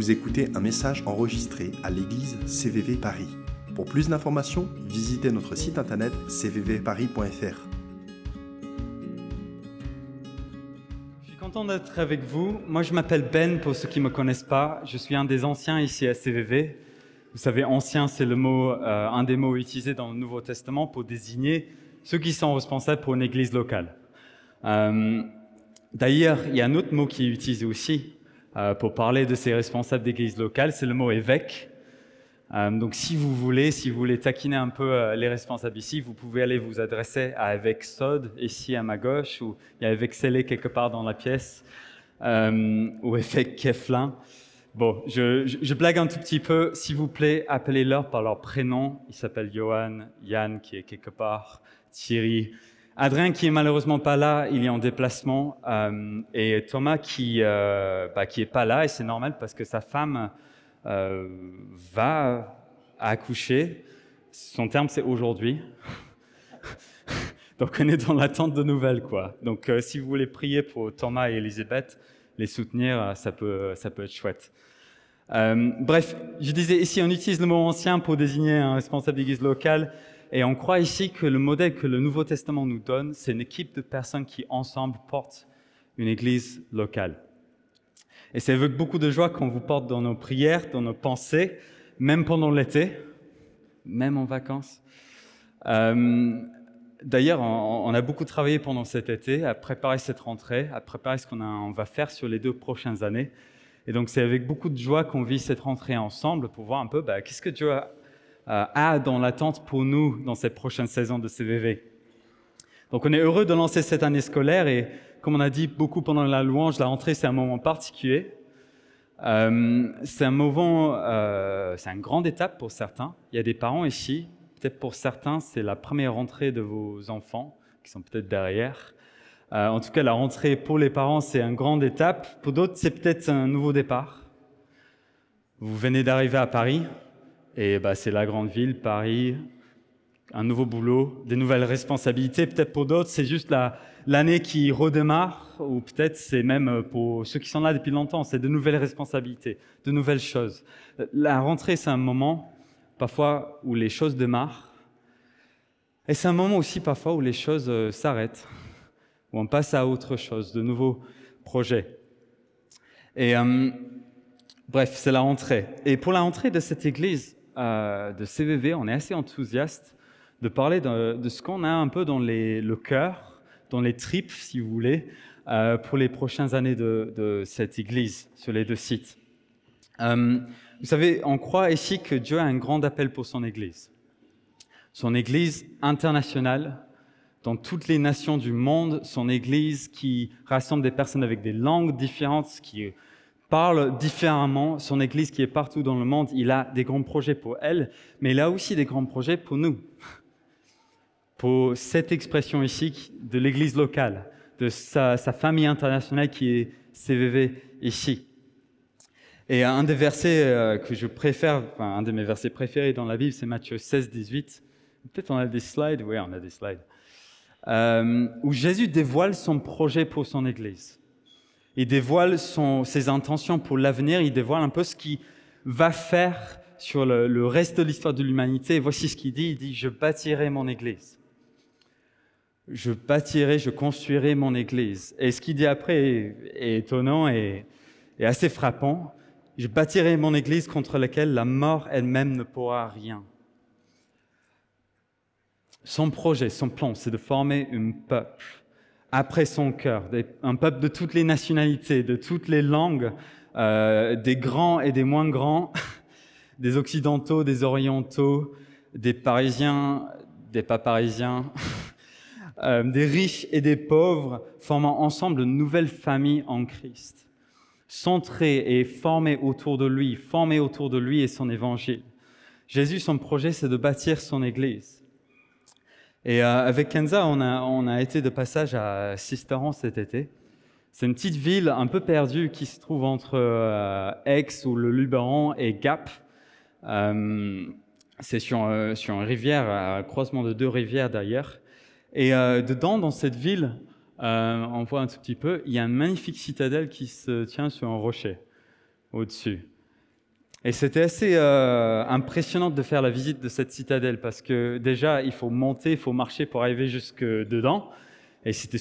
Vous écoutez un message enregistré à l'église CVV Paris. Pour plus d'informations, visitez notre site internet cvvparis.fr. Je suis content d'être avec vous. Moi, je m'appelle Ben, pour ceux qui ne me connaissent pas. Je suis un des anciens ici à CVV. Vous savez, ancien, c'est le mot, euh, un des mots utilisés dans le Nouveau Testament pour désigner ceux qui sont responsables pour une église locale. Euh, D'ailleurs, il y a un autre mot qui est utilisé aussi euh, pour parler de ces responsables d'église locale, c'est le mot évêque. Euh, donc, si vous voulez, si vous voulez taquiner un peu euh, les responsables ici, vous pouvez aller vous adresser à évêque Sod, ici à ma gauche, ou il y a évêque Scellé quelque part dans la pièce, ou évêque Keflin. Bon, je, je, blague un tout petit peu. S'il vous plaît, appelez-leur par leur prénom. Il s'appelle Johan, Yann qui est quelque part, Thierry. Adrien qui est malheureusement pas là, il est en déplacement, euh, et Thomas qui euh, bah, qui est pas là, et c'est normal parce que sa femme euh, va accoucher. Son terme c'est aujourd'hui. Donc on est dans l'attente de nouvelles quoi. Donc euh, si vous voulez prier pour Thomas et Elisabeth, les soutenir, ça peut ça peut être chouette. Bref, je disais ici on utilise le mot ancien pour désigner un responsable d'église locale. Et on croit ici que le modèle que le Nouveau Testament nous donne, c'est une équipe de personnes qui ensemble portent une église locale. Et c'est avec beaucoup de joie qu'on vous porte dans nos prières, dans nos pensées, même pendant l'été, même en vacances. Euh, D'ailleurs, on, a beaucoup travaillé pendant cet été à préparer cette rentrée, à préparer ce qu'on on va faire sur les deux prochaines années. Et donc, c'est avec beaucoup de joie qu'on vit cette rentrée ensemble pour voir un peu bah, qu'est-ce que Dieu a a dans l'attente pour nous dans cette prochaine saison de CVV. Donc on est heureux de lancer cette année scolaire et comme on a dit beaucoup pendant la louange, la rentrée c'est un moment particulier. Euh, c'est un moment, euh, c'est une grande étape pour certains. Il y a des parents ici, peut-être pour certains c'est la première rentrée de vos enfants qui sont peut-être derrière. Euh, en tout cas, la rentrée pour les parents c'est une grande étape. Pour d'autres c'est peut-être un nouveau départ. Vous venez d'arriver à Paris, et bah, c'est la grande ville, Paris, un nouveau boulot, des nouvelles responsabilités. Peut-être pour d'autres, c'est juste l'année la, qui redémarre, ou peut-être c'est même pour ceux qui sont là depuis longtemps, c'est de nouvelles responsabilités, de nouvelles choses. La rentrée, c'est un moment parfois où les choses démarrent, et c'est un moment aussi parfois où les choses euh, s'arrêtent, où on passe à autre chose, de nouveaux projets. Et euh, bref, c'est la rentrée. Et pour la rentrée de cette église, euh, de CVV, on est assez enthousiaste de parler de, ce qu'on a un peu dans le cœur, dans les tripes, si vous voulez, euh, pour les prochaines années de, de, cette église sur les deux sites. Euh, vous savez, on croit ici que Dieu a un grand appel pour son église. Son église internationale, dans toutes les nations du monde, son église qui rassemble des personnes avec des langues différentes, qui parle différemment. Son Église qui est partout dans le monde, il a des grands projets pour elle, mais il a aussi des grands projets pour nous. Pour cette expression ici de l'Église locale, de sa, famille internationale qui est CVV ici. Et un des versets euh, que je préfère, enfin, un de mes versets préférés dans la Bible, c'est Matthieu 16, 18. Peut-être on a des slides, oui, on a des slides. Euh, où Jésus dévoile son projet pour son Église. Il dévoile ses intentions pour l'avenir, il dévoile un peu ce qu'il va faire sur le, reste de l'histoire de l'humanité. Voici ce qu'il dit, il dit, je bâtirai mon Église. Je bâtirai, je construirai mon Église. Et ce qu'il dit après est, est étonnant et, et assez frappant. Je bâtirai mon Église contre laquelle la mort elle-même ne pourra rien. Son projet, son plan, c'est de former un peuple après son cœur, un peuple de toutes les nationalités, de toutes les langues, euh, des grands et des moins grands, des occidentaux, des orientaux, des parisiens, des pas parisiens, euh, des riches et des pauvres, formant ensemble une nouvelle famille en Christ, centrée et formée autour de lui, formée autour de lui et son évangile. Jésus, son projet, c'est de bâtir son Église. Et euh, avec Kenza, on a, été de passage à Sisteron cet été. C'est une petite ville un peu perdue qui se trouve entre euh, Aix ou le Luberon et Gap. Euh, c'est sur, une rivière, un croisement de deux rivières d'ailleurs. Et dedans, dans cette ville, on voit un tout petit peu, il y a une magnifique citadelle qui se tient sur un rocher au-dessus. Et c'était assez euh, impressionnant de faire la visite de cette citadelle parce que déjà, il faut monter, il faut marcher pour arriver jusque dedans. Et c'était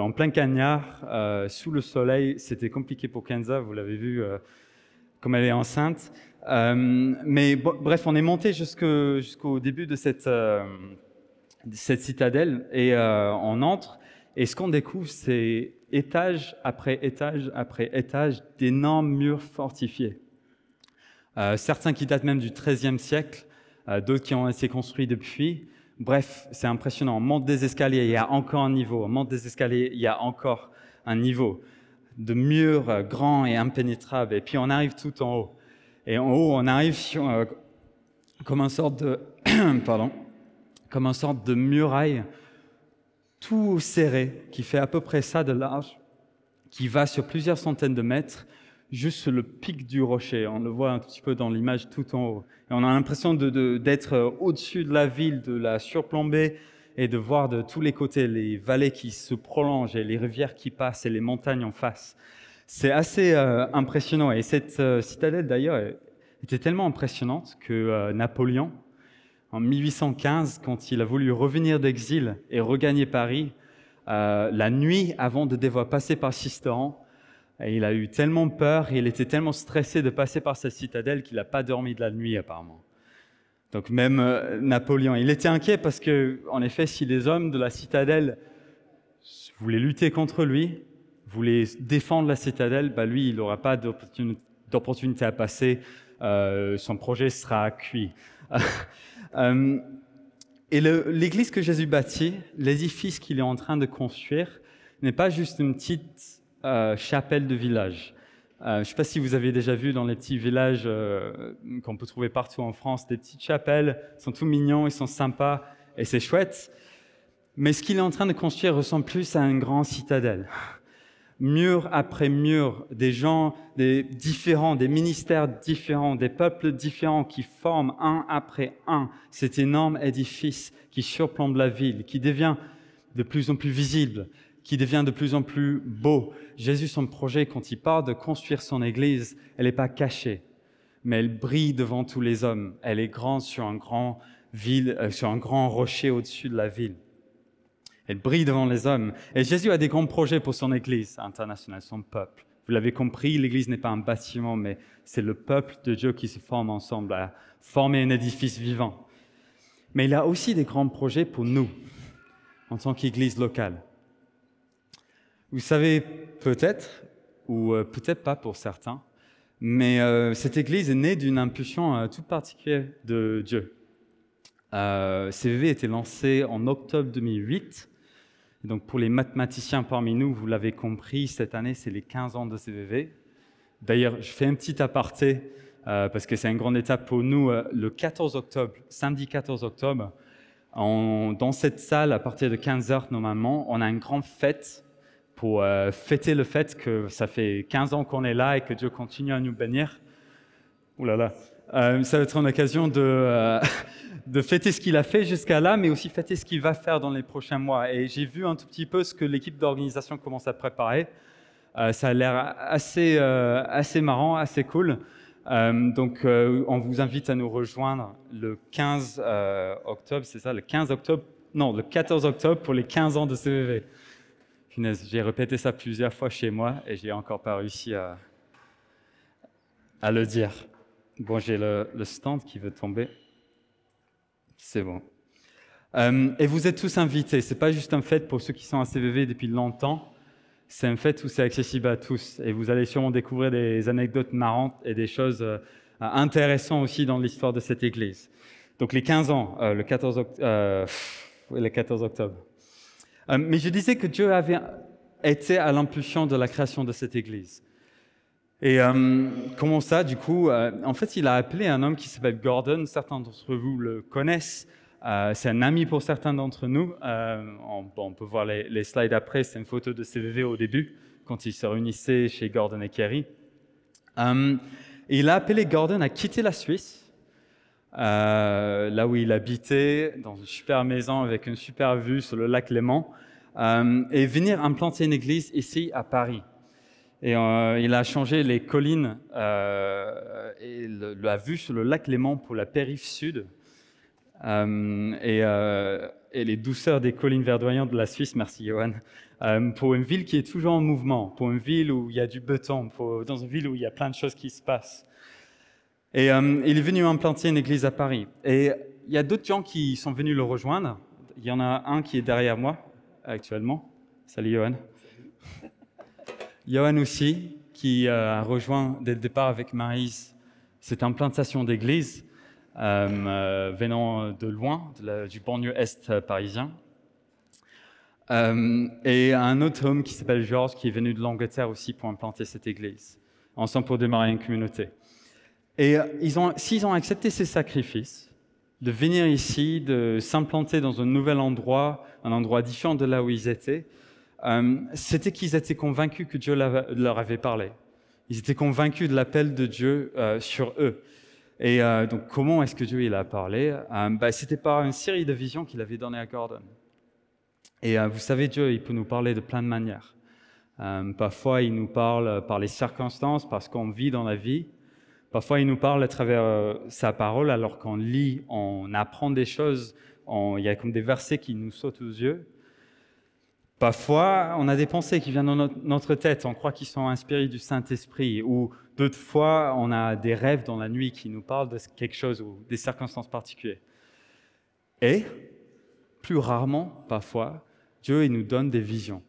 en plein cagnard, euh, sous le soleil. C'était compliqué pour Kenza, vous l'avez vu, euh, comme elle est enceinte. Mais bref, on est monté jusqu'au début de cette, citadelle et on entre. Et ce qu'on découvre, c'est étage après étage après étage d'énormes murs fortifiés. Euh, certains qui datent même du XIIIe siècle, euh, d'autres qui ont été construits depuis. Bref, c'est impressionnant. On monte des escaliers, il y a encore un niveau. On monte des escaliers, il y a encore un niveau. De murs euh, grands et impénétrables. Et puis on arrive tout en haut. Et en haut, on arrive comme une sorte de, pardon, comme une sorte de muraille tout serré, qui fait à peu près ça de large, qui va sur plusieurs centaines de mètres juste le pic du rocher. On le voit un petit peu dans l'image tout en haut. On a l'impression d'être de, au-dessus de la ville, de la surplomber et de voir de tous les côtés les vallées qui se prolongent et les rivières qui passent et les montagnes en face. C'est assez euh, impressionnant. Et cette euh, citadelle, d'ailleurs, était tellement impressionnante que euh, Napoléon, en 1815, quand il a voulu revenir d'exil et regagner Paris, euh, la nuit avant de devoir passer par Sisteron, et il a eu tellement peur il était tellement stressé de passer par cette citadelle qu'il n'a pas dormi de la nuit apparemment. Donc même euh, Napoléon, il était inquiet parce que, en effet, si les hommes de la citadelle voulaient lutter contre lui, voulaient défendre la citadelle, bah lui, il n'aura pas d'opportunité à passer. Euh, son projet sera cuit. euh, et l'église que Jésus bâtit, l'édifice qu'il est en train de construire, n'est pas juste une petite euh, chapelle de village. Euh, je ne sais pas si vous avez déjà vu dans les petits villages euh, qu'on peut trouver partout en France, des petites chapelles, ils sont tout mignons, ils sont sympas et c'est chouette. Mais ce qu'il est en train de construire ressemble plus à une grande citadelle. Mur après mur, des gens des différents, des ministères différents, des peuples différents qui forment un après un cet énorme édifice qui surplombe la ville, qui devient de plus en plus visible, qui devient de plus en plus beau. Jésus, son projet, quand il part de construire son Église, elle n'est pas cachée, mais elle brille devant tous les hommes. Elle est grande sur un grand, euh, sur un grand rocher au-dessus de la ville. Elle brille devant les hommes. Et Jésus a des grands projets pour son Église internationale, son peuple. Vous l'avez compris, l'Église n'est pas un bâtiment, mais c'est le peuple de Dieu qui se forme ensemble à former un édifice vivant. Mais il a aussi des grands projets pour nous, en tant qu'Église locale. Vous savez peut-être, ou euh, peut-être pas pour certains, mais euh, cette église est née d'une impulsion euh, toute particulière de Dieu. CVV a été lancé en octobre 2008. Donc pour les mathématiciens parmi nous, vous l'avez compris, cette année c'est les 15 ans de CVV. D'ailleurs, je fais un petit aparté euh, parce que c'est une grande étape pour nous. Le 14 octobre, samedi 14 octobre, dans cette salle, à partir de 15 heures normalement, on a une grande fête pour euh, fêter le fait que ça fait 15 ans qu'on est là et que Dieu continue à nous bénir. Ouh. Euh, ça va être une occasion de, euh, de fêter ce qu'il a fait jusqu'à là, mais aussi fêter ce qu'il va faire dans les prochains mois. Et j'ai vu un tout petit peu ce que l'équipe d'organisation commence à préparer. Ça a l'air assez, assez marrant, assez cool. Donc, on vous invite à nous rejoindre le 15 octobre, c'est ça, le 15 octobre, non, le 14 octobre pour les 15 ans de CVV j'ai répété ça plusieurs fois chez moi et j'ai encore pas réussi à, le dire. Bon, j'ai le, stand qui veut tomber. C'est bon. Euh, et vous êtes tous invités. C'est pas juste un fait pour ceux qui sont à CVV depuis longtemps. C'est un fait où c'est accessible à tous. Et vous allez sûrement découvrir des anecdotes marrantes et des choses euh, intéressantes aussi dans l'histoire de cette église. Donc les 15 ans, le, 14 euh, le 14 octobre. Euh, mais je disais que Dieu avait été à l'impulsion de la création de cette église. Et euh, comment ça, du coup euh, En fait, il a appelé un homme qui s'appelle Gordon. Certains d'entre vous le connaissent. C'est un ami pour certains d'entre nous. On, peut voir les, slides après. C'est une photo de CVV au début, quand ils se réunissaient chez Gordon et Kerry. Il a appelé Gordon à quitter la Suisse, euh, là où il habitait, dans une super maison avec une super vue sur le lac Léman, euh, et venir implanter une église ici à Paris. Et euh, il a changé les collines et la vue sur le lac Léman pour la périph' sud. Et, les douceurs des collines verdoyantes de la Suisse, merci Johan, pour une ville qui est toujours en mouvement, pour une ville où il y a du béton, dans une ville où il y a plein de choses qui se passent. Et il est venu implanter une église à Paris. Et il y a d'autres gens qui sont venus le rejoindre. Il y en a un qui est derrière moi actuellement. Salut Johan. Johan aussi, qui euh, a rejoint dès le départ avec Maïs cette implantation d'église euh, euh, venant de loin, du banlieue est parisien. et un autre homme qui s'appelle Georges, qui est venu de l'Angleterre aussi pour implanter cette église, ensemble pour démarrer une communauté. Et ont, s'ils ont accepté ces sacrifices, de venir ici, de s'implanter dans un nouvel endroit, un endroit différent de là où ils étaient, euh, c'était qu'ils étaient convaincus que Dieu leur avait parlé. Ils étaient convaincus de l'appel de Dieu euh, sur eux. Et euh, donc, comment est-ce que Dieu il a parlé? Bah, C'était par une série de visions qu'il avait données à Gordon. Et vous savez, Dieu, il peut nous parler de plein de manières. parfois, il nous parle par les circonstances, parce qu'on vit dans la vie. Parfois, il nous parle à travers sa parole, alors qu'on lit, on apprend des choses, il y a comme des versets qui nous sautent aux yeux. Parfois, on a des pensées qui viennent dans notre tête, on croit qu'ils sont inspirés du Saint-Esprit, ou d'autres fois, on a des rêves dans la nuit qui nous parlent de quelque chose ou des circonstances particulières. Et, plus rarement, parfois, Dieu il nous donne des visions,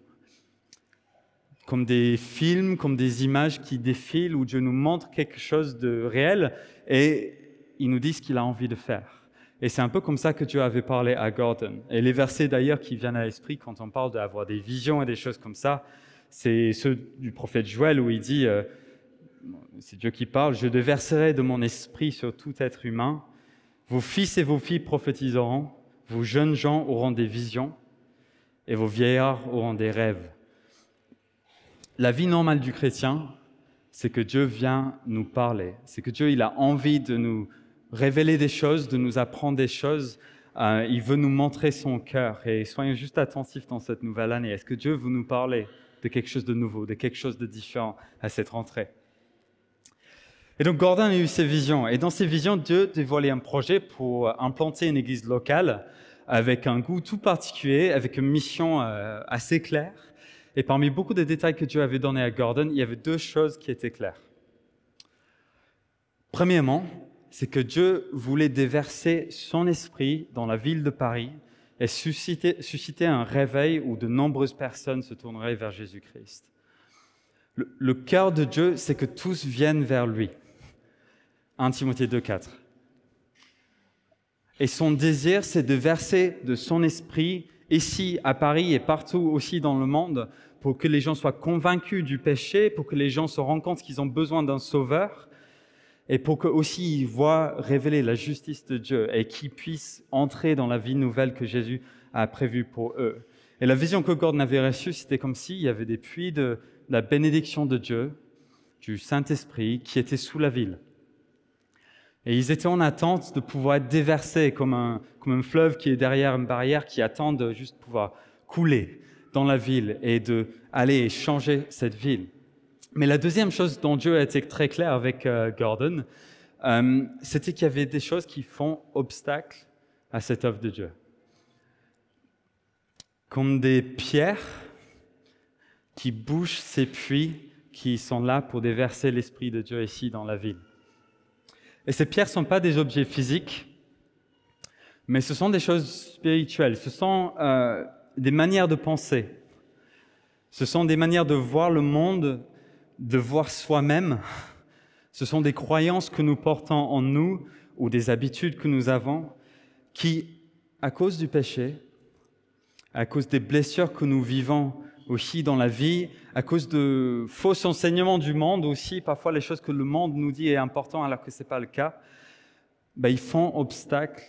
comme des films, comme des images qui défilent, où Dieu nous montre quelque chose de réel, et il nous dit ce qu'il a envie de faire. Et c'est un peu comme ça que Dieu avait parlé à Gordon. Et les versets d'ailleurs qui viennent à l'esprit quand on parle d'avoir des visions et des choses comme ça, c'est ceux du prophète Joël où il dit, euh, c'est Dieu qui parle, je déverserai de mon esprit sur tout être humain. Vos fils et vos filles prophétiseront, vos jeunes gens auront des visions et vos vieillards auront des rêves. La vie normale du chrétien, c'est que Dieu vient nous parler, c'est que Dieu il a envie de nous révéler des choses, de nous apprendre des choses. Euh, il veut nous montrer son cœur. Et soyons juste attentifs dans cette nouvelle année. Est-ce que Dieu veut nous parler de quelque chose de nouveau, de quelque chose de différent à cette rentrée? Et donc Gordon a eu ses visions. Et dans ses visions, Dieu dévoilait un projet pour implanter une église locale avec un goût tout particulier, avec une mission euh, assez claire. Et parmi beaucoup de détails que Dieu avait donnés à Gordon, il y avait deux choses qui étaient claires. Premièrement, c'est que Dieu voulait déverser son esprit dans la ville de Paris et susciter, un réveil où de nombreuses personnes se tourneraient vers Jésus-Christ. Le, cœur de Dieu, c'est que tous viennent vers lui. 1 Timothée 2,4. Et son désir, c'est de verser de son esprit ici à Paris et partout aussi dans le monde pour que les gens soient convaincus du péché, pour que les gens se rendent compte qu'ils ont besoin d'un sauveur et pour qu'eux aussi ils voient révéler la justice de Dieu et qu'ils puissent entrer dans la vie nouvelle que Jésus a prévue pour eux. Et la vision que Gordon avait reçue, c'était comme s'il y avait des puits de la bénédiction de Dieu, du Saint-Esprit, qui étaient sous la ville. Et ils étaient en attente de pouvoir être déversés comme un, comme un fleuve qui est derrière une barrière, qui attend de juste pouvoir couler dans la ville et de aller changer cette ville. Mais la deuxième chose dont Dieu a été très clair avec euh, Gordon, euh, c'était qu'il y avait des choses qui font obstacle à cette œuvre de Dieu. Comme des pierres qui bouchent ces puits qui sont là pour déverser l'Esprit de Dieu ici dans la ville. Et ces pierres ne sont pas des objets physiques, mais ce sont des choses spirituelles, ce sont euh, des manières de penser, ce sont des manières de voir le monde de voir soi-même. Ce sont des croyances que nous portons en nous ou des habitudes que nous avons qui, à cause du péché, à cause des blessures que nous vivons aussi dans la vie, à cause de faux enseignements du monde aussi, parfois les choses que le monde nous dit est important alors que ce n'est pas le cas, ben, ils font obstacle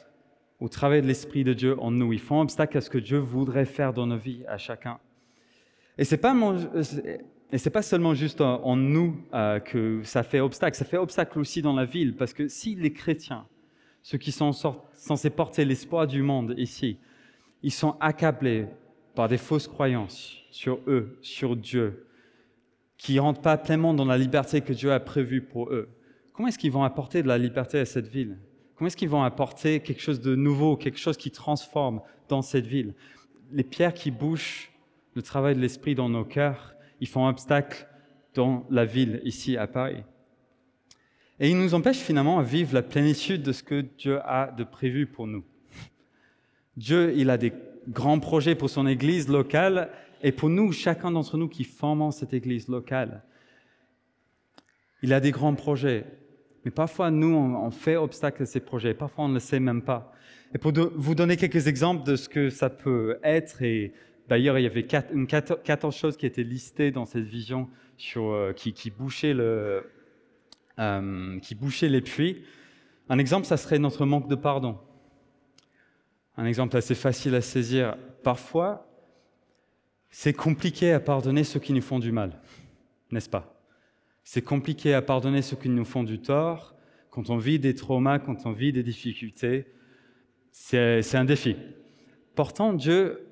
au travail de l'Esprit de Dieu en nous. Ils font obstacle à ce que Dieu voudrait faire dans nos vies à chacun. Et ce n'est pas seulement juste en, nous euh, que ça fait obstacle, ça fait obstacle aussi dans la ville, parce que si les chrétiens, ceux qui sont censés porter l'espoir du monde ici, ils sont accablés par des fausses croyances sur eux, sur Dieu, qui ne rentrent pas pleinement dans la liberté que Dieu a prévue pour eux, comment est-ce qu'ils vont apporter de la liberté à cette ville? Comment est-ce qu'ils vont apporter quelque chose de nouveau, quelque chose qui transforme dans cette ville? Les pierres qui bouchent le travail de l'esprit dans nos cœurs, ils font obstacle dans la ville ici à Paris. Et ils nous empêchent finalement à vivre la plénitude de ce que Dieu a de prévu pour nous. Dieu, il a des grands projets pour son Église locale et pour nous, chacun d'entre nous qui formons cette Église locale. Il a des grands projets, mais parfois nous, on fait obstacle à ces projets, parfois on ne le sait même pas. Et pour vous donner quelques exemples de ce que ça peut être, et d'ailleurs il y avait 14 choses qui étaient listées dans cette vision euh, euh, qui bouchaient les puits. Un exemple, ça serait notre manque de pardon. Un exemple assez facile à saisir. Parfois, c'est compliqué à pardonner ceux qui nous font du mal, n'est-ce pas? C'est compliqué à pardonner ceux qui nous font du tort. Quand on vit des traumas, quand on vit des difficultés, c'est un défi. Pourtant, Dieu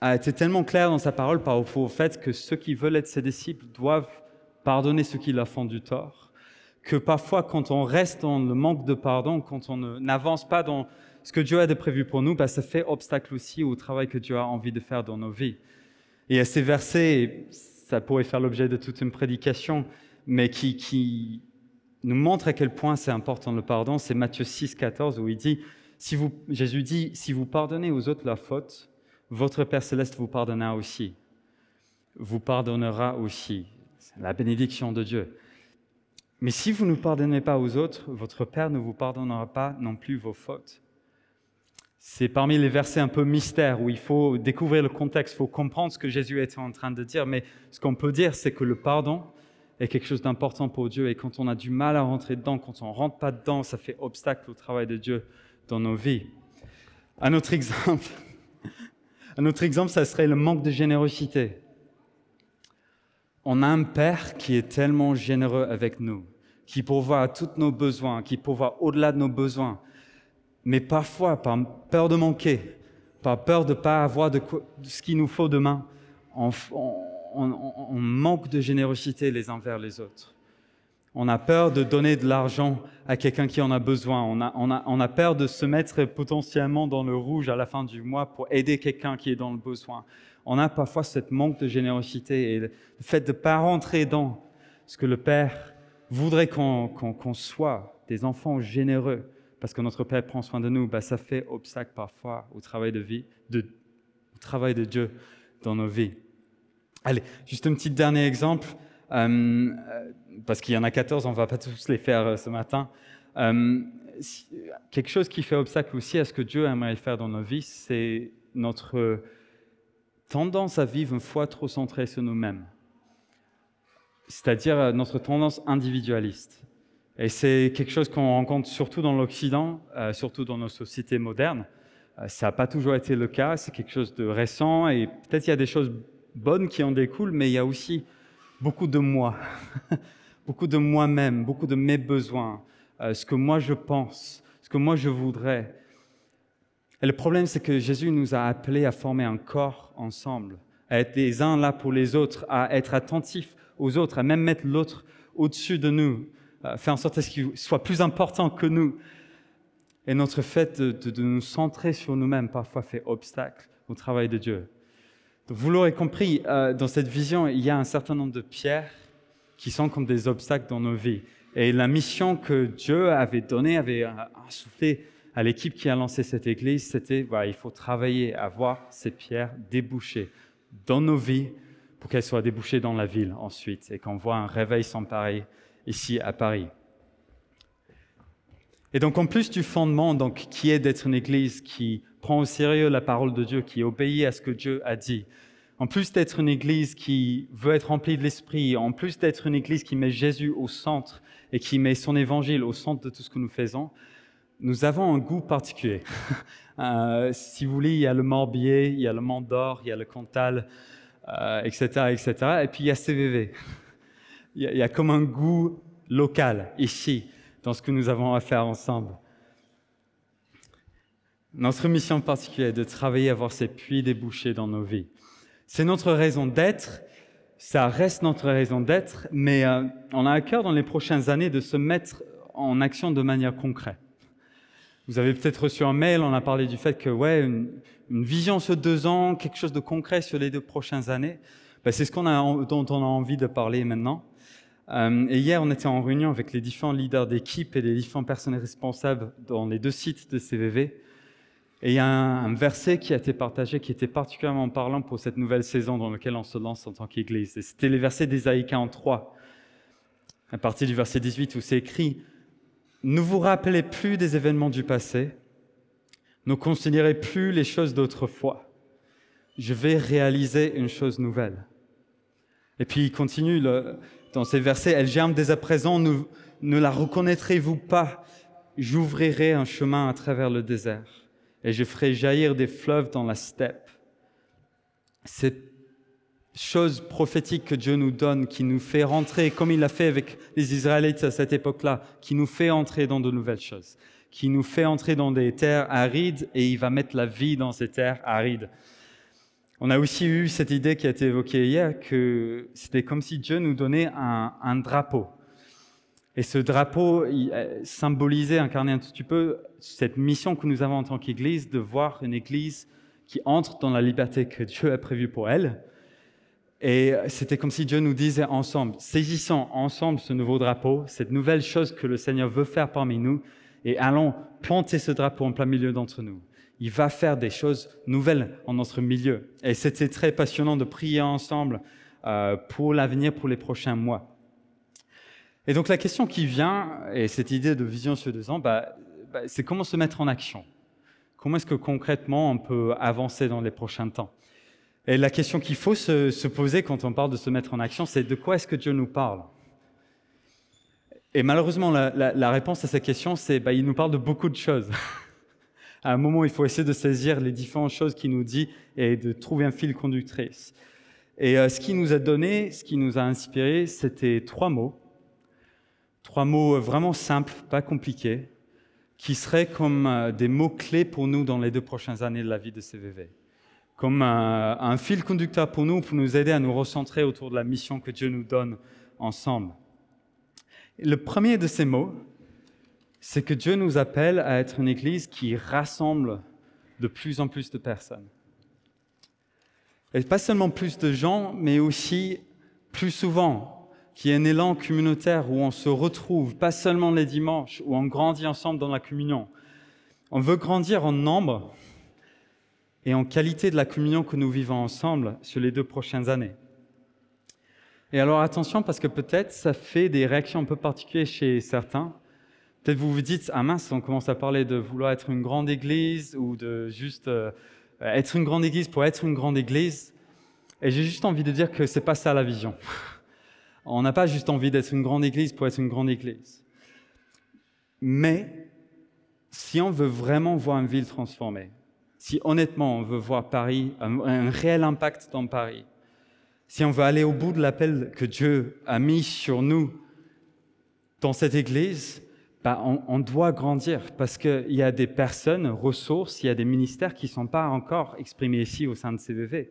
a été tellement clair dans sa parole par rapport au fait que ceux qui veulent être ses disciples doivent pardonner ceux qui leur font du tort, que parfois quand on reste dans le manque de pardon, quand on n'avance pas dans ce que Dieu a de prévu pour nous, bah, ça fait obstacle aussi au travail que Dieu a envie de faire dans nos vies. Et à ces versets, ça pourrait faire l'objet de toute une prédication, mais qui, nous montre à quel point c'est important le pardon, c'est Matthieu 6, 14, où il dit, Jésus dit, si vous pardonnez aux autres la faute, votre Père céleste vous pardonnera aussi. Vous pardonnera aussi. C'est la bénédiction de Dieu. Mais si vous ne pardonnez pas aux autres, votre Père ne vous pardonnera pas non plus vos fautes. C'est parmi les versets un peu mystères où il faut découvrir le contexte, il faut comprendre ce que Jésus était en train de dire. Mais ce qu'on peut dire, c'est que le pardon est quelque chose d'important pour Dieu. Et quand on a du mal à rentrer dedans, quand on ne rentre pas dedans, ça fait obstacle au travail de Dieu dans nos vies. Un autre exemple, un autre exemple, ça serait le manque de générosité. On a un Père qui est tellement généreux avec nous, qui pourvoit à tous nos besoins, qui pourvoit au-delà de nos besoins, mais parfois, par peur de manquer, par peur de ne pas avoir de, ce qu'il nous faut demain, on, manque de générosité les uns vers les autres. On a peur de donner de l'argent à quelqu'un qui en a besoin. On a, on a, peur de se mettre potentiellement dans le rouge à la fin du mois pour aider quelqu'un qui est dans le besoin. On a parfois ce manque de générosité et le fait de ne pas rentrer dans ce que le Père voudrait qu'on soit, des enfants généreux, parce que notre Père prend soin de nous, bah, ça fait obstacle parfois au travail de vie, au travail de Dieu dans nos vies. Allez, juste un petit dernier exemple, euh, parce qu'il y en a 14, on ne va pas tous les faire euh, ce matin. Euh, quelque chose qui fait obstacle aussi à ce que Dieu aimerait faire dans nos vies, c'est notre tendance à vivre une foi trop centrée sur nous-mêmes, c'est-à-dire notre tendance individualiste. Et c'est quelque chose qu'on rencontre surtout dans l'Occident, euh, surtout dans nos sociétés modernes. Euh, ça n'a pas toujours été le cas, c'est quelque chose de récent et peut-être il y a des choses bonnes qui en découlent, mais il y a aussi beaucoup de moi, beaucoup de moi-même, beaucoup de mes besoins, euh, ce que moi je pense, ce que moi je voudrais. Et le problème, c'est que Jésus nous a appelés à former un corps ensemble, à être les uns là pour les autres, à être attentifs aux autres, à même mettre l'autre au-dessus de nous, faire en sorte qu'il soit plus important que nous. Et notre fait de, nous centrer sur nous-mêmes parfois fait obstacle au travail de Dieu. vous l'aurez compris, euh, dans cette vision, il y a un certain nombre de pierres qui sont comme des obstacles dans nos vies. Et la mission que Dieu avait donnée, avait soufflé à l'équipe qui a lancé cette église, c'était voilà, il faut travailler à voir ces pierres déboucher dans nos vies pour qu'elles soient débouchées dans la ville ensuite et qu'on voit un réveil sans pareil ici à Paris. Et donc en plus du fondement donc, qui est d'être une église qui prend au sérieux la parole de Dieu, qui obéit à ce que Dieu a dit, en plus d'être une église qui veut être remplie de l'esprit, en plus d'être une église qui met Jésus au centre et qui met son évangile au centre de tout ce que nous faisons, nous avons un goût particulier. Euh, si vous voulez, il y a le Morbier, il y a le Mont d'Or, il y a le Cantal, etc., euh, etc. Et puis il y a CVV il y, a comme un goût local ici, dans ce que nous avons à faire ensemble. Notre mission particulière est de travailler à voir ces puits débouchés dans nos vies. C'est notre raison d'être, ça reste notre raison d'être, mais euh, on a à cœur dans les prochaines années de se mettre en action de manière concrète. Vous avez peut-être reçu un mail, on a parlé du fait que, ouais, une, vision sur deux ans, quelque chose de concret sur les deux prochaines années. Ben, c'est ce dont on a envie de parler maintenant. Euh, et hier, on était en réunion avec les différents leaders d'équipe et les différents personnels responsables dans les deux sites de CVV. Et il y a un, verset qui a été partagé qui était particulièrement parlant pour cette nouvelle saison dans laquelle on se lance en tant qu'Église. C'était les versets d'Ésaïe 43, à partir du verset 18 où c'est écrit Ne vous rappelez plus des événements du passé, ne considérez plus les choses d'autrefois. Je vais réaliser une chose nouvelle. Et puis il continue dans ces versets Elle germe dès à présent, ne, la reconnaîtrez-vous pas? J'ouvrirai un chemin à travers le désert et je ferai jaillir des fleuves dans la steppe. Cette chose prophétique que Dieu nous donne, qui nous fait rentrer, comme il l'a fait avec les Israélites à cette époque-là, qui nous fait entrer dans de nouvelles choses, qui nous fait entrer dans des terres arides et il va mettre la vie dans ces terres arides. On a aussi eu cette idée qui a été évoquée hier, que c'était comme si Dieu nous donnait un, un drapeau. Et ce drapeau euh, symbolisait, incarnait un tout petit peu cette mission que nous avons en tant qu'Église de voir une Église qui entre dans la liberté que Dieu a prévue pour elle. Et c'était comme si Dieu nous disait ensemble, saisissons ensemble ce nouveau drapeau, cette nouvelle chose que le Seigneur veut faire parmi nous, et allons planter ce drapeau en plein milieu d'entre nous. Il va faire des choses nouvelles en notre milieu. Et c'était très passionnant de prier ensemble euh, pour l'avenir, pour les prochains mois. Et donc la question qui vient, et cette idée de vision sur deux ans, bah, bah, c'est comment se mettre en action? Comment est-ce que concrètement on peut avancer dans les prochains temps? Et la question qu'il faut se, poser quand on parle de se mettre en action, c'est de quoi est-ce que Dieu nous parle? Et malheureusement, la, réponse à cette question, c'est bah, il nous parle de beaucoup de choses. à un moment, il faut essayer de saisir les différentes choses qu'il nous dit et de trouver un fil conductrice. Et euh, ce qui nous a donné, ce qui nous a inspiré, c'était trois mots Trois mots vraiment simples, pas compliqués, qui seraient comme euh, des mots-clés pour nous dans les deux prochaines années de la vie de CVV. Comme un fil conducteur pour nous, pour nous aider à nous recentrer autour de la mission que Dieu nous donne ensemble. Le premier de ces mots, c'est que Dieu nous appelle à être une église qui rassemble de plus en plus de personnes. Et pas seulement plus de gens, mais aussi plus souvent, qui est un élan communautaire où on se retrouve, pas seulement les dimanches, où on grandit ensemble dans la communion. On veut grandir en nombre et en qualité de la communion que nous vivons ensemble sur les deux prochaines années. Et alors attention, parce que peut-être ça fait des réactions un peu particulières chez certains. Peut-être vous vous dites, ah mince, on commence à parler de vouloir être une grande église ou de juste euh, être une grande église pour être une grande église. Et j'ai juste envie de dire que c'est pas ça la vision. On n'a pas juste envie d'être une grande église pour être une grande église. Mais si on veut vraiment voir une ville transformée, si honnêtement on veut voir Paris, un, réel impact dans Paris, si on veut aller au bout de l'appel que Dieu a mis sur nous dans cette église, bah on, doit grandir parce qu'il y a des personnes, ressources, il y a des ministères qui ne sont pas encore exprimés ici au sein de CVV.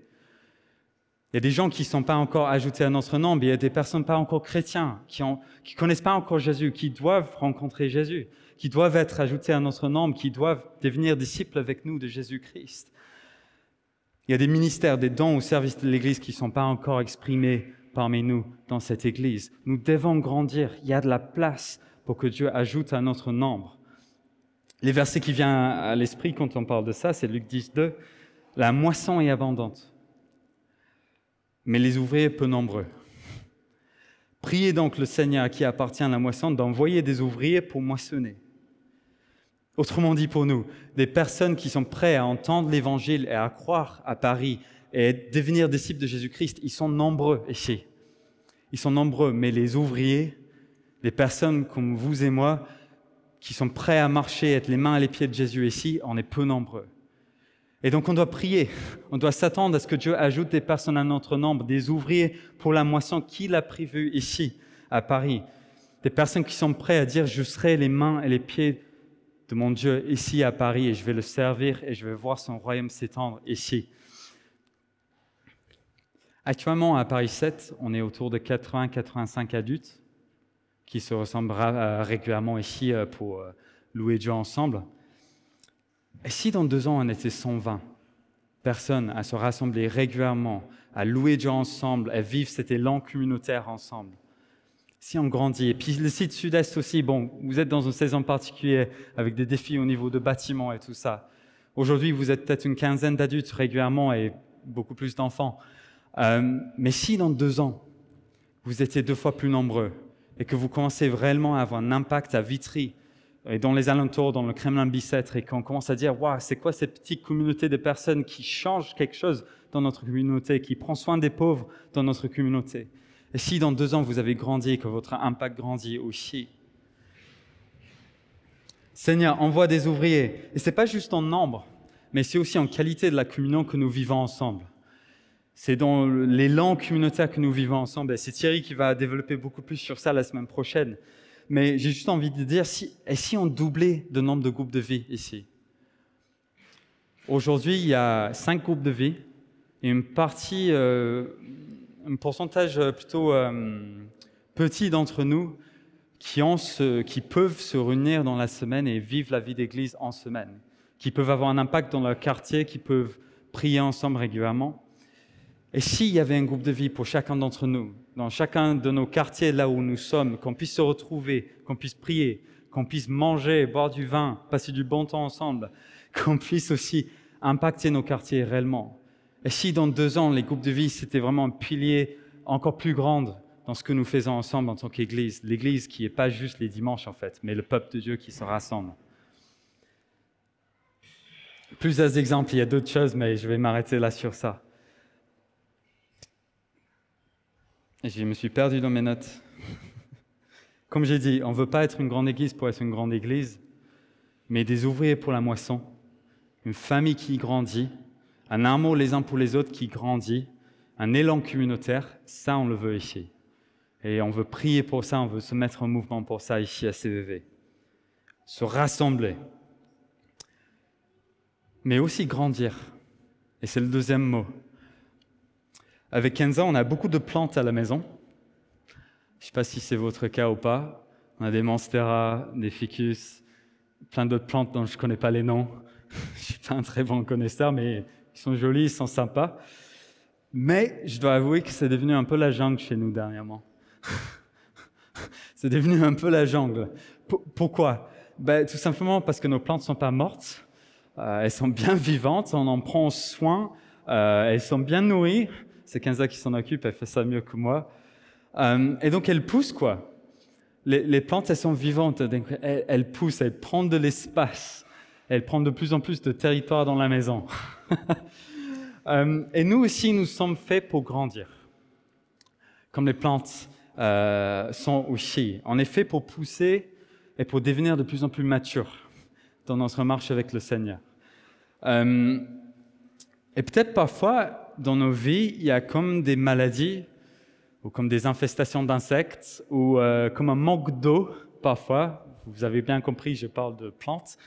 Il y a des gens qui ne sont pas encore ajoutés à notre nombre, il y a des personnes pas encore chrétiens, qui ne connaissent pas encore Jésus, qui doivent rencontrer Jésus, qui doivent être ajoutés à notre nombre, qui doivent devenir disciples avec nous de Jésus-Christ. Il y a des ministères, des dons au service de l'Église qui ne sont pas encore exprimés parmi nous dans cette Église. Nous devons grandir. Il y a de la place pour que Dieu ajoute à notre nombre. Les versets qui viennent à l'esprit quand on parle de ça, c'est Luc 10, 2. La moisson est abondante mais les ouvriers peu nombreux. Priez donc le Seigneur à qui appartient la moisson d'envoyer des ouvriers pour moissonner. Autrement dit pour nous, des personnes qui sont prêtes à entendre l'Évangile et à croire à Paris et devenir disciples de Jésus-Christ, ils sont nombreux ici. Ils sont nombreux, mais les ouvriers, les personnes comme vous et moi, qui sont prêts à marcher, être les mains et les pieds de Jésus ici, on est peu nombreux. Et donc on doit prier, on doit s'attendre à ce que Dieu ajoute des personnes à notre nombre, des ouvriers pour la moisson qu'il a prévue ici, à Paris. Des personnes qui sont prêtes à dire, je serai les mains et les pieds de mon Dieu ici à Paris et je vais le servir et je vais voir son royaume s'étendre ici. Actuellement, à Paris 7, on est autour de 80-85 adultes qui se ressemblent euh, régulièrement ici euh, pour euh, louer Dieu ensemble. Et si dans deux ans, on était 120 personnes à se rassembler régulièrement, à louer Dieu ensemble, à vivre cet élan communautaire ensemble, si on grandit, et puis le site sud-est aussi, bon, vous êtes dans une saison particulière avec des défis au niveau de bâtiments et tout ça. Aujourd'hui, vous êtes peut-être une quinzaine d'adultes régulièrement et beaucoup plus d'enfants. Mais si dans deux ans, vous étiez deux fois plus nombreux et que vous commencez vraiment à avoir un impact à Vitry et dans les alentours, dans le Kremlin Bicêtre, et qu'on commence à dire, waouh, c'est quoi cette petite communauté de personnes qui changent quelque chose dans notre communauté, qui prend soin des pauvres dans notre communauté? Et si dans deux ans vous avez grandi et que votre impact grandit aussi, Seigneur, envoie des ouvriers. Et ce n'est pas juste en nombre, mais c'est aussi en qualité de la communion que nous vivons ensemble. C'est dans l'élan communautaire que nous vivons ensemble. Et c'est Thierry qui va développer beaucoup plus sur ça la semaine prochaine. Mais j'ai juste envie de dire, si, et si on doublait le nombre de groupes de vie ici? Aujourd'hui, il y a cinq groupes de vie et une partie, euh, un pourcentage plutôt euh, petit d'entre nous qui, ont qui peuvent se réunir dans la semaine et vivre la vie d'église en semaine, qui peuvent avoir un impact dans leur quartier, qui peuvent prier ensemble régulièrement. Et s'il y avait un groupe de vie pour chacun d'entre nous, dans chacun de nos quartiers là où nous sommes, qu'on puisse se retrouver, qu'on puisse prier, qu'on puisse manger, boire du vin, passer du bon temps ensemble, qu'on puisse aussi impacter nos quartiers réellement. Et si dans deux ans, les groupes de vie, c'était vraiment un pilier encore plus grand dans ce que nous faisons ensemble en tant qu'Église, l'Église qui n'est pas juste les dimanches en fait, mais le peuple de Dieu qui se rassemble. Plusieurs exemples, il y a d'autres choses, mais je vais m'arrêter là sur ça. Je me suis perdu dans mes notes. Comme j'ai dit, on ne veut pas être une grande église pour être une grande église, mais des ouvriers pour la moisson, une famille qui grandit, un amour les uns pour les autres qui grandit, un élan communautaire, ça on le veut ici. Et on veut prier pour ça, on veut se mettre en mouvement pour ça ici à CVV. Se rassembler. Mais aussi grandir. Et c'est le deuxième mot. Avec Kenza, on a beaucoup de plantes à la maison. Je ne sais pas si c'est votre cas ou pas. On a des monstera, des ficus, plein d'autres plantes dont je ne connais pas les noms. je ne suis pas un très bon connaisseur, mais ils sont jolis, ils sont sympas. Mais je dois avouer que c'est devenu un peu la jungle chez nous dernièrement. c'est devenu un peu la jungle. pourquoi? Ben, Tout simplement parce que nos plantes ne sont pas mortes. Euh, elles sont bien vivantes, on en prend soin, euh, elles sont bien nourries c'est Kenza qui s'en occupe, elle fait ça mieux que moi. Euh, et donc elle pousse quoi. Les, plantes, elles sont vivantes, elles, poussent, elles prennent de l'espace, elles prennent de plus en plus de territoire dans la maison. Euh, et nous aussi, nous sommes faits pour grandir, comme les plantes euh, sont aussi. Est fait pour pousser et pour devenir de plus en plus matures dans notre marche avec le Seigneur. et peut-être parfois, dans nos vies, il y a comme des maladies, ou comme des infestations d'insectes, ou euh, comme un manque d'eau, parfois. Vous avez bien compris, je parle de plantes.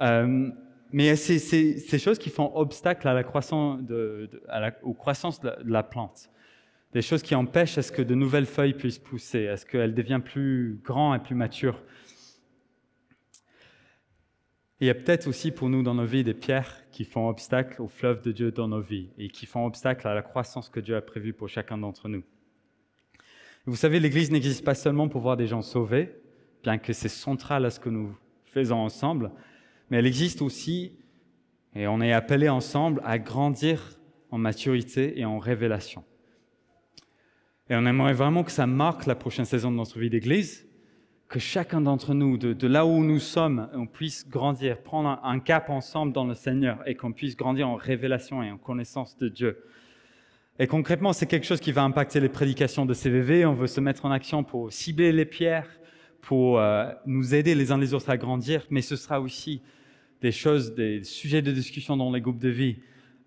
Euh, mais c'est ces choses qui font obstacle à la croissance de, à la, aux croissances de la, plante. Des choses qui empêchent à ce que de nouvelles feuilles puissent pousser, à ce qu'elle devienne plus grand et plus mature. Il y a peut-être aussi pour nous dans nos vies des pierres qui font obstacle au fleuve de Dieu dans nos vies et qui font obstacle à la croissance que Dieu a prévue pour chacun d'entre nous. Vous savez, l'Église n'existe pas seulement pour voir des gens sauvés, bien que c'est central à ce que nous faisons ensemble, mais elle existe aussi, et on est appelé ensemble à grandir en maturité et en révélation. Et on aimerait vraiment que ça marque la prochaine saison de notre vie d'Église, que chacun d'entre nous, de, là où nous sommes, on puisse grandir, prendre un, cap ensemble dans le Seigneur et qu'on puisse grandir en révélation et en connaissance de Dieu. Et concrètement, c'est quelque chose qui va impacter les prédications de CVV. On veut se mettre en action pour cibler les pierres, pour euh, nous aider les uns les autres à grandir, mais ce sera aussi des choses, des sujets de discussion dans les groupes de vie,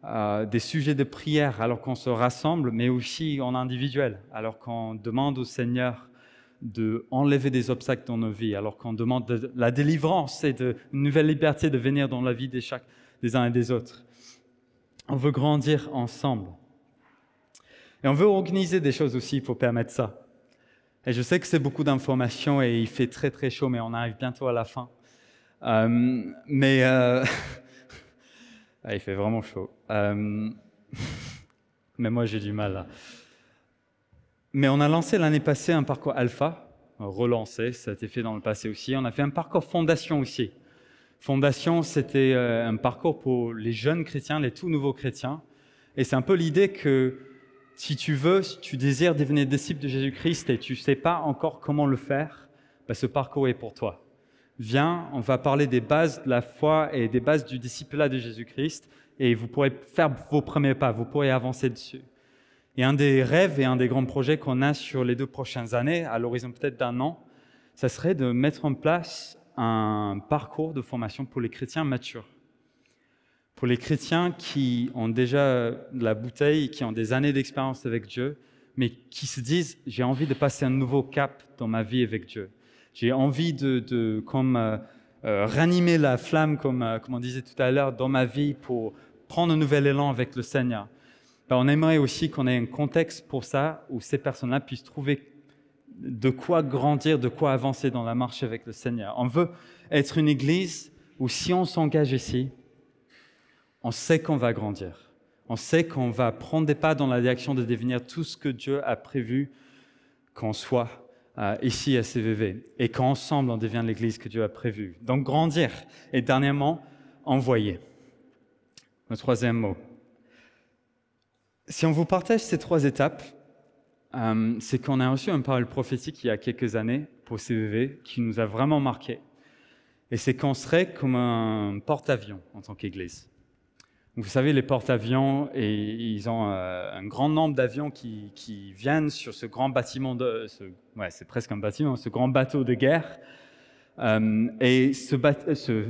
euh, des sujets de prière alors qu'on se rassemble, mais aussi en individuel, alors qu'on demande au Seigneur de enlever des obstacles dans nos vies, alors qu'on demande de la délivrance et de, une nouvelle liberté de venir dans la vie des, uns et des autres. On veut grandir ensemble. Et on veut organiser des choses aussi pour permettre ça. Et je sais que c'est beaucoup d'informations et il fait très très chaud, mais on arrive bientôt à la fin. Euh, mais euh, ah, il fait vraiment chaud. Euh, mais moi j'ai du mal là. Mais on a lancé l'année passée un parcours alpha, relancé, ça a été fait dans le passé aussi. On a fait un parcours fondation aussi. Fondation, c'était un parcours pour les jeunes chrétiens, les tout nouveaux chrétiens. Et c'est un peu l'idée que si tu veux, si tu désires devenir disciple de Jésus-Christ et tu ne sais pas encore comment le faire, bah, ce parcours est pour toi. Viens, on va parler des bases de la foi et des bases du disciple de Jésus-Christ et vous pourrez faire vos premiers pas, vous pourrez avancer dessus. Et un des rêves et un des grands projets qu'on a sur les deux prochaines années, à l'horizon peut-être d'un an, ça serait de mettre en place un parcours de formation pour les chrétiens matures pour les chrétiens qui ont déjà la bouteille, qui ont des années d'expérience avec Dieu, mais qui se disent j'ai envie de passer un nouveau cap dans ma vie avec Dieu. J'ai envie de, comme euh, euh, ranimer la flamme, comme, euh, comme on disait tout à l'heure, dans ma vie pour prendre un nouvel élan avec le Seigneur. Ben, on aimerait aussi qu'on ait un contexte pour ça, où ces personnes-là puissent trouver de quoi grandir, de quoi avancer dans la marche avec le Seigneur. On veut être une église où si on s'engage ici, on sait qu'on va grandir. On sait qu'on va prendre des pas dans la direction de devenir tout ce que Dieu a prévu qu'on soit euh, ici à CVV et qu'ensemble on devient l'Église que Dieu a prévue. Donc grandir. Et dernièrement, envoyer. Le troisième mot. Si on vous partage ces trois étapes, euh, c'est qu'on a reçu un parole prophétique il y a quelques années pour CVV qui nous a vraiment marqué. Et c'est qu'on serait comme un porte-avions en tant qu'Église. Vous savez, les porte-avions, ils ont euh, un grand nombre d'avions qui, viennent sur ce grand bâtiment de, ouais, c'est presque un bâtiment, ce grand bateau de guerre. Euh, et ce, ce,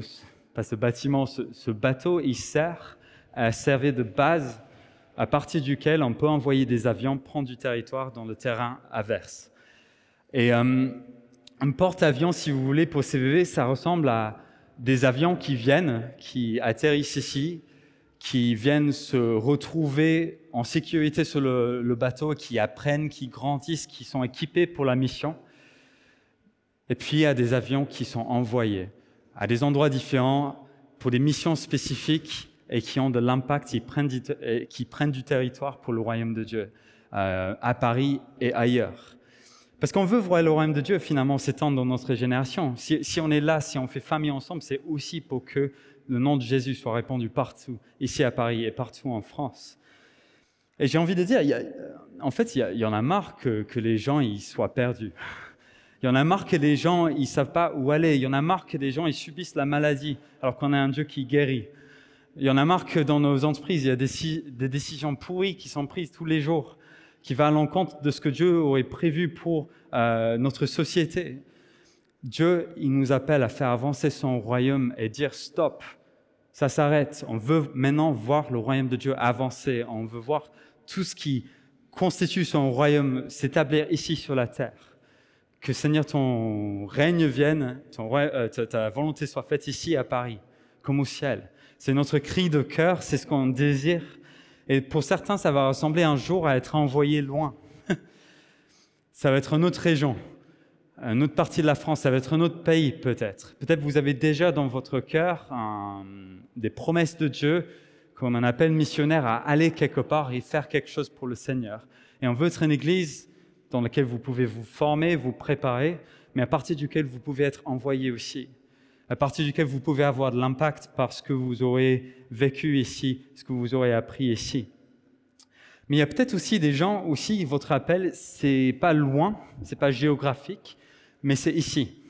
ce bâtiment, ce, bateau, il sert à servir de base à partir duquel on peut envoyer des avions prendre du territoire dans le terrain averse. Et euh, un porte-avions, si vous voulez, pour CVV, ça ressemble à des avions qui viennent, qui atterrissent ici, qui viennent se retrouver en sécurité sur le, bateau, qui apprennent, qui grandissent, qui sont équipés pour la mission. Et puis il y a des avions qui sont envoyés à des endroits différents pour des missions spécifiques et qui ont de l'impact, qui prennent du, territoire pour le royaume de Dieu, euh, à Paris et ailleurs. Parce qu'on veut voir le royaume de Dieu finalement s'étendre dans notre génération. Si, on est là, si on fait famille ensemble, c'est aussi pour que le nom de Jésus soit répandu partout, ici à Paris et partout en France. Et j'ai envie de dire, en fait, il y, en a marre que, les gens soient perdus. Il y en a marre que les gens ils savent pas où aller. Il y en a marre que les gens subissent la maladie alors qu'on a un Dieu qui guérit. Il y en a marre que dans nos entreprises il y a des, décisions pourries qui sont prises tous les jours, qui vont à l'encontre de ce que Dieu aurait prévu pour euh, notre société. Dieu, il nous appelle à faire avancer son royaume et dire stop, ça s'arrête. On veut maintenant voir le royaume de Dieu avancer. On veut voir tout ce qui constitue son royaume s'établir ici sur la terre. Que Seigneur, ton règne vienne, euh, ta volonté soit faite ici à Paris, comme au ciel. C'est notre cri de cœur, c'est ce qu'on désire. Et pour certains, ça va ressembler un jour à être envoyé loin. ça va être une autre région, une autre partie de la France, ça va être un autre pays peut-être. Peut-être vous avez déjà dans votre cœur des promesses de Dieu, comme un appel missionnaire à aller quelque part et faire quelque chose pour le Seigneur. Et on veut être une église dans laquelle vous pouvez vous former, vous préparer, mais à partir duquel vous pouvez être envoyé aussi, à partir duquel vous pouvez avoir de l'impact par ce que vous aurez vécu ici, ce que vous aurez appris ici. Mais il y a peut-être aussi des gens aussi, votre appel, c'est pas loin, c'est pas géographique, mais c'est ici.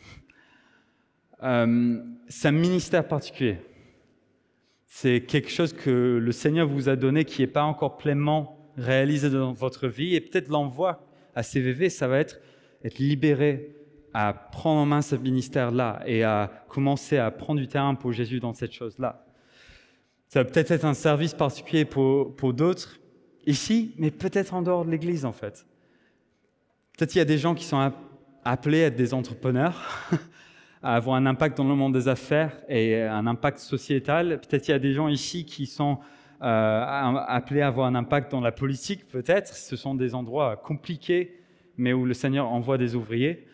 Euh, c'est un ministère particulier. C'est quelque chose que le Seigneur vous a donné qui n'est pas encore pleinement réalisé dans votre vie. Et peut-être l'envoi à CVV, ça va être être libéré à prendre en main ce ministère-là et à commencer à prendre du terrain pour Jésus dans cette chose-là. Ça va peut-être être un service particulier pour, pour d'autres ici, mais peut-être en dehors de l'Église en fait. Peut-être il y a des gens qui sont appelés à être des entrepreneurs, à avoir un impact dans le monde des affaires et un impact sociétal. Peut-être il y a des gens ici qui sont appelés à avoir un impact dans la politique peut-être. Ce sont des endroits compliqués, mais où le Seigneur envoie des ouvriers.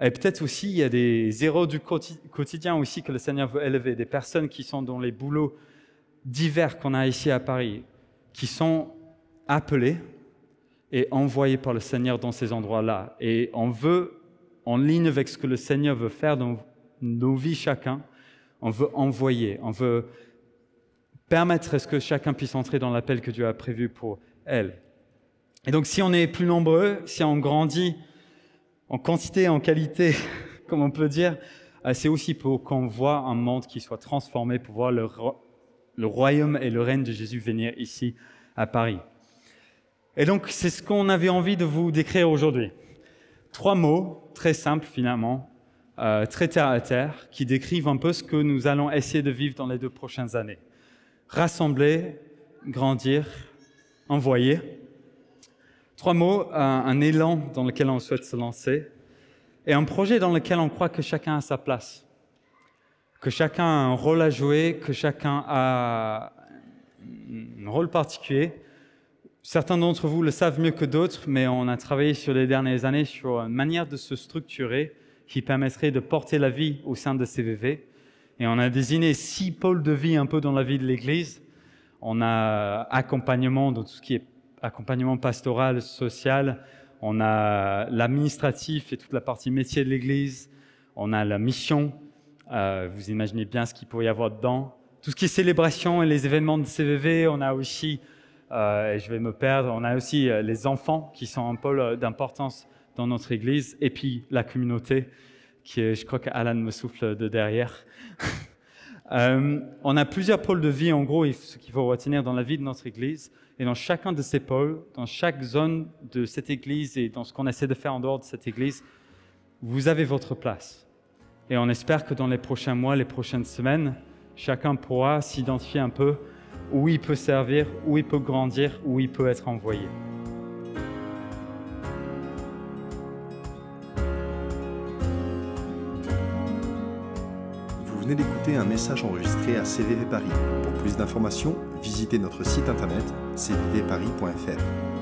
Et peut-être aussi, il y a des héros du quotidien aussi que le Seigneur veut élever, des personnes qui sont dans les boulots divers qu'on a ici à Paris, qui sont appelés et envoyés par le Seigneur dans ces endroits-là. Et on veut, en ligne avec ce que le Seigneur veut faire dans nos vies chacun, on veut envoyer, on veut permettre à ce que chacun puisse entrer dans l'appel que Dieu a prévu pour elle. Et donc si on est plus nombreux, si on grandit en quantité, en qualité, comme on peut dire, euh, c'est aussi pour qu'on voit un monde qui soit transformé, pour voir le, royaume et le règne de Jésus venir ici à Paris. Et donc, c'est ce qu'on avait envie de vous décrire aujourd'hui. Trois mots très simples finalement, euh, très terre à terre, qui décrivent un peu ce que nous allons essayer de vivre dans les deux prochaines années. Rassembler, grandir, envoyer. Trois mots, un, élan dans lequel on souhaite se lancer et un projet dans lequel on croit que chacun a sa place, que chacun a un rôle à jouer, que chacun a un rôle particulier. Certains d'entre vous le savent mieux que d'autres, mais on a travaillé sur les dernières années sur une manière de se structurer qui permettrait de porter la vie au sein de CVV. Et on a désigné six pôles de vie un peu dans la vie de l'Église. On a accompagnement dans tout ce qui est accompagnement pastoral, social, on a l'administratif et toute la partie métier de l'Église, on a la mission, euh, vous imaginez bien ce qu'il pourrait y avoir dedans, tout ce qui est célébration et les événements de CVV, on a aussi, euh, et je vais me perdre, on a aussi euh, les enfants qui sont un pôle d'importance dans notre Église, et puis la communauté, qui est, je crois qu'Alan me souffle de derrière. on a plusieurs pôles de vie, en gros, ce qu'il faut retenir dans la vie de notre Église. Et dans chacun de ces pôles, dans chaque zone de cette église et dans ce qu'on essaie de faire en dehors de cette église, vous avez votre place. Et on espère que dans les prochains mois, les prochaines semaines, chacun pourra s'identifier un peu où il peut servir, où il peut grandir, où il peut être envoyé. Venez d'écouter un message enregistré à CVV Paris. Pour plus d'informations, visitez notre site internet cvvparis.fr.